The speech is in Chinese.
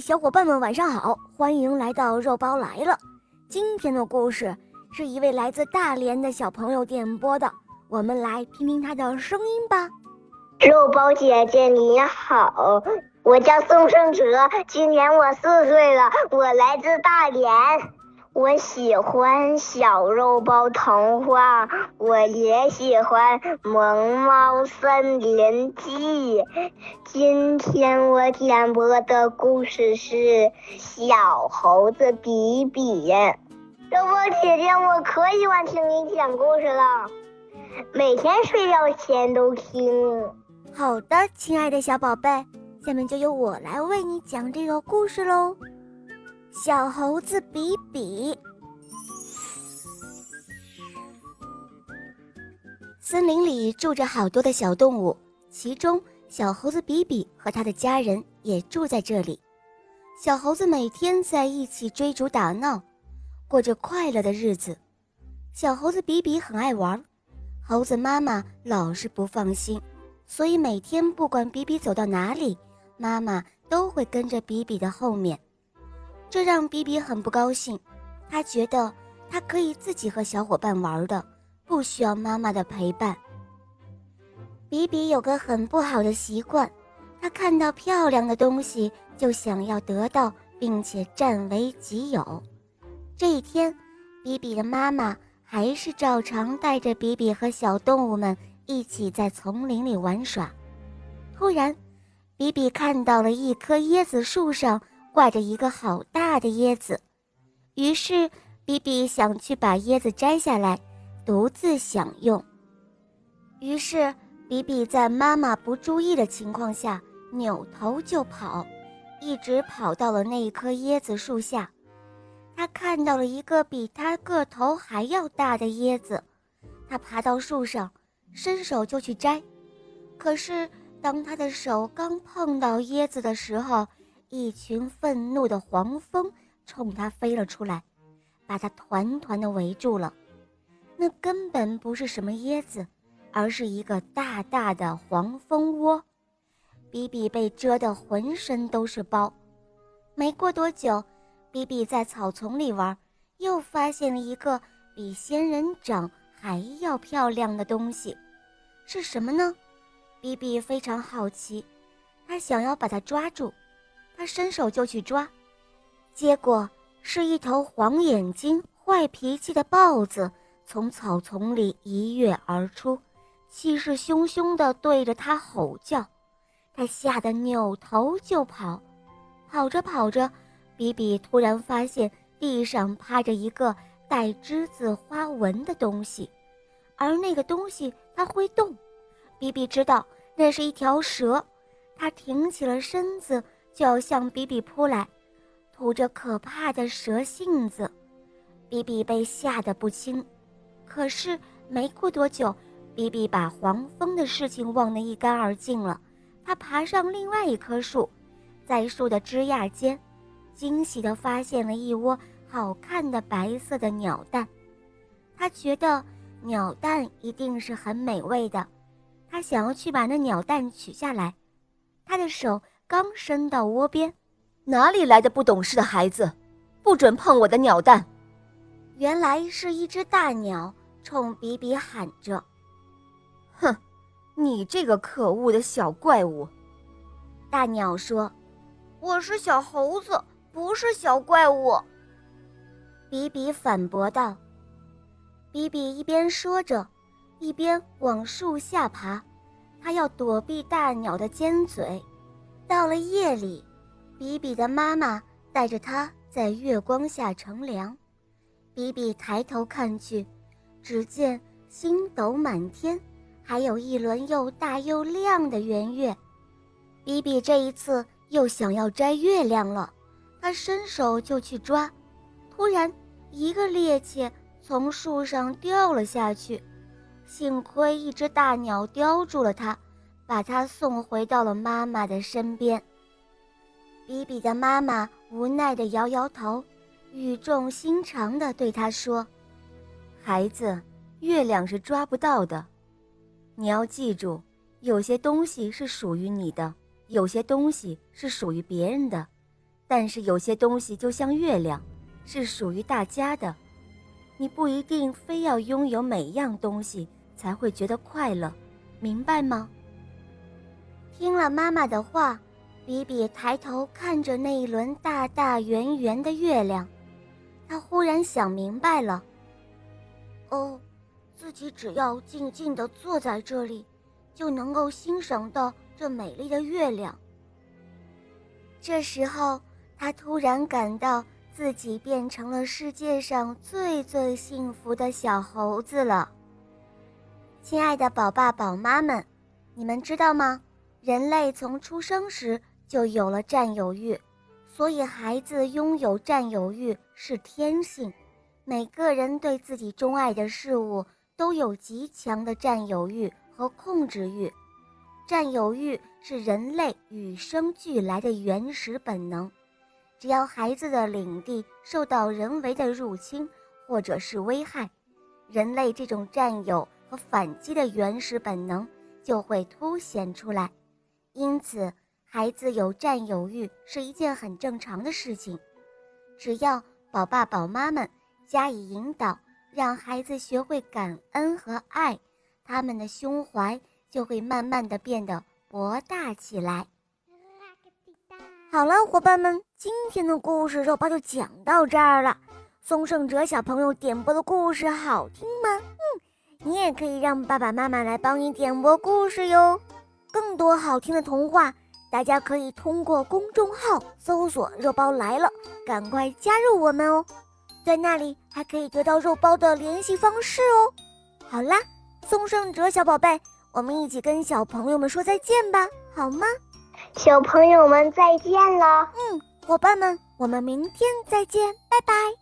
小伙伴们，晚上好！欢迎来到肉包来了。今天的故事是一位来自大连的小朋友点播的，我们来听听他的声音吧。肉包姐姐你好，我叫宋胜哲，今年我四岁了，我来自大连。我喜欢小肉包童话，我也喜欢《萌猫森林记》。今天我点播的故事是《小猴子比比》。肉包姐姐，我可喜欢听你讲故事了，每天睡觉前都听。好的，亲爱的小宝贝，下面就由我来为你讲这个故事喽。小猴子比比。森林里住着好多的小动物，其中小猴子比比和他的家人也住在这里。小猴子每天在一起追逐打闹，过着快乐的日子。小猴子比比很爱玩，猴子妈妈老是不放心，所以每天不管比比走到哪里，妈妈都会跟着比比的后面。这让比比很不高兴，他觉得他可以自己和小伙伴玩的，不需要妈妈的陪伴。比比有个很不好的习惯，他看到漂亮的东西就想要得到，并且占为己有。这一天，比比的妈妈还是照常带着比比和小动物们一起在丛林里玩耍。突然，比比看到了一棵椰子树上。挂着一个好大的椰子，于是比比想去把椰子摘下来，独自享用。于是比比在妈妈不注意的情况下扭头就跑，一直跑到了那一棵椰子树下。他看到了一个比他个头还要大的椰子，他爬到树上，伸手就去摘。可是当他的手刚碰到椰子的时候，一群愤怒的黄蜂冲他飞了出来，把他团团的围住了。那根本不是什么椰子，而是一个大大的黄蜂窝。比比被蛰得浑身都是包。没过多久，比比在草丛里玩，又发现了一个比仙人掌还要漂亮的东西。是什么呢？比比非常好奇，他想要把它抓住。他伸手就去抓，结果是一头黄眼睛、坏脾气的豹子从草丛里一跃而出，气势汹汹地对着他吼叫。他吓得扭头就跑，跑着跑着，比比突然发现地上趴着一个带栀子花纹的东西，而那个东西它会动。比比知道那是一条蛇，它挺起了身子。就要向比比扑来，吐着可怕的蛇信子。比比被吓得不轻，可是没过多久，比比把黄蜂的事情忘得一干二净了。他爬上另外一棵树，在树的枝桠间，惊喜地发现了一窝好看的白色的鸟蛋。他觉得鸟蛋一定是很美味的，他想要去把那鸟蛋取下来。他的手。刚伸到窝边，哪里来的不懂事的孩子？不准碰我的鸟蛋！原来是一只大鸟冲比比喊着：“哼，你这个可恶的小怪物！”大鸟说：“我是小猴子，不是小怪物。”比比反驳道。比比一边说着，一边往树下爬，他要躲避大鸟的尖嘴。到了夜里，比比的妈妈带着他在月光下乘凉。比比抬头看去，只见星斗满天，还有一轮又大又亮的圆月。比比这一次又想要摘月亮了，他伸手就去抓，突然一个趔趄从树上掉了下去，幸亏一只大鸟叼住了它。把他送回到了妈妈的身边。比比的妈妈无奈地摇摇头，语重心长地对他说：“孩子，月亮是抓不到的，你要记住，有些东西是属于你的，有些东西是属于别人的。但是有些东西就像月亮，是属于大家的。你不一定非要拥有每样东西才会觉得快乐，明白吗？听了妈妈的话，比比抬头看着那一轮大大圆圆的月亮，他忽然想明白了。哦，自己只要静静地坐在这里，就能够欣赏到这美丽的月亮。这时候，他突然感到。自己变成了世界上最最幸福的小猴子了。亲爱的宝爸宝妈们，你们知道吗？人类从出生时就有了占有欲，所以孩子拥有占有欲是天性。每个人对自己钟爱的事物都有极强的占有欲和控制欲。占有欲是人类与生俱来的原始本能。只要孩子的领地受到人为的入侵或者是危害，人类这种占有和反击的原始本能就会凸显出来。因此，孩子有占有欲是一件很正常的事情。只要宝爸宝妈们加以引导，让孩子学会感恩和爱，他们的胸怀就会慢慢的变得博大起来。好了，伙伴们，今天的故事肉包就讲到这儿了。宋胜哲小朋友点播的故事好听吗？嗯，你也可以让爸爸妈妈来帮你点播故事哟。更多好听的童话，大家可以通过公众号搜索“肉包来了”，赶快加入我们哦。在那里还可以得到肉包的联系方式哦。好啦，宋胜哲小宝贝，我们一起跟小朋友们说再见吧，好吗？小朋友们再见了，嗯，伙伴们，我们明天再见，拜拜。